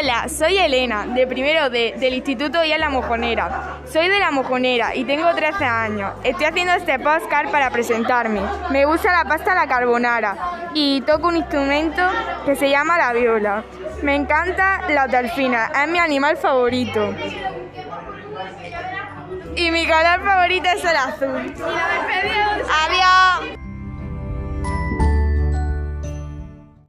Hola, soy Elena, de primero D, del Instituto IA La Mojonera. Soy de La Mojonera y tengo 13 años. Estoy haciendo este podcast para presentarme. Me gusta la pasta la carbonara y toco un instrumento que se llama la viola. Me encanta la delfina, es mi animal favorito. Y mi color favorito es el azul.